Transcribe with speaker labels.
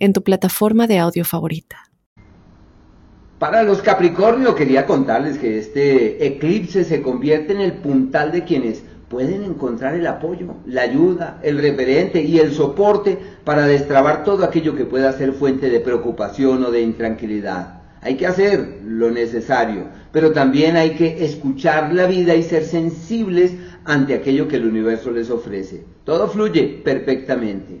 Speaker 1: en tu plataforma de audio favorita.
Speaker 2: Para los Capricornio quería contarles que este eclipse se convierte en el puntal de quienes pueden encontrar el apoyo, la ayuda, el referente y el soporte para destrabar todo aquello que pueda ser fuente de preocupación o de intranquilidad. Hay que hacer lo necesario, pero también hay que escuchar la vida y ser sensibles ante aquello que el universo les ofrece. Todo fluye perfectamente.